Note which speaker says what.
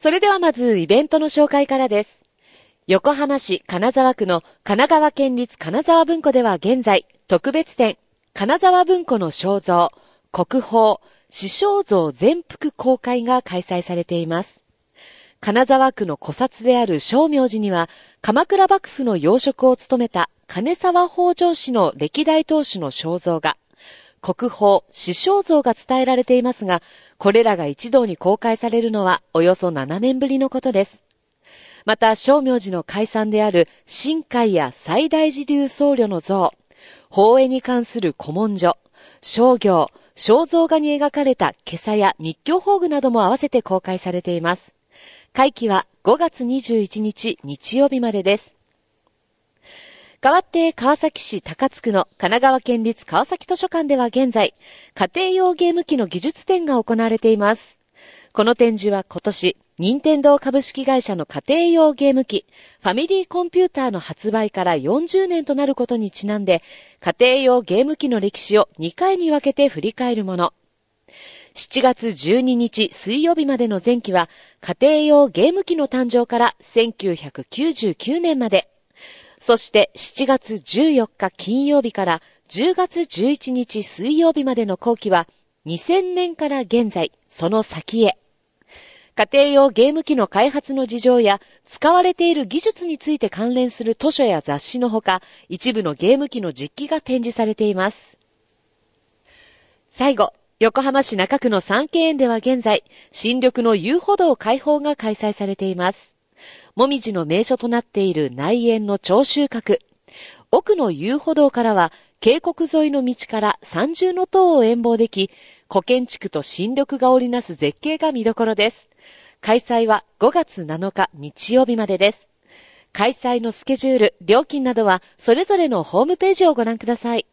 Speaker 1: それではまずイベントの紹介からです。横浜市金沢区の神奈川県立金沢文庫では現在、特別展、金沢文庫の肖像、国宝、死肖像全幅公開が開催されています。金沢区の古刹である正明寺には、鎌倉幕府の養殖を務めた金沢北条氏の歴代当主の肖像が、国宝、死肖像が伝えられていますが、これらが一堂に公開されるのはおよそ7年ぶりのことです。また、正明寺の解散である新海や最大寺流僧侶の像、法営に関する古文書、商業、肖像画に描かれた今朝や密教宝具なども合わせて公開されています。会期は5月21日日曜日までです。代わって川崎市高津区の神奈川県立川崎図書館では現在、家庭用ゲーム機の技術展が行われています。この展示は今年、任天堂株式会社の家庭用ゲーム機、ファミリーコンピューターの発売から40年となることにちなんで、家庭用ゲーム機の歴史を2回に分けて振り返るもの。7月12日水曜日までの前期は、家庭用ゲーム機の誕生から1999年まで、そして7月14日金曜日から10月11日水曜日までの後期は、2000年から現在、その先へ。家庭用ゲーム機の開発の事情や使われている技術について関連する図書や雑誌のほか、一部のゲーム機の実機が展示されています。最後、横浜市中区の三景園では現在、新緑の遊歩道開放が開催されています。もみじの名所となっている内園の長収穫。奥の遊歩道からは、渓谷沿いの道から三重の塔を遠望でき、古建築と新緑が織りなす絶景が見どころです。開催は5月7日日曜日までです。開催のスケジュール、料金などはそれぞれのホームページをご覧ください。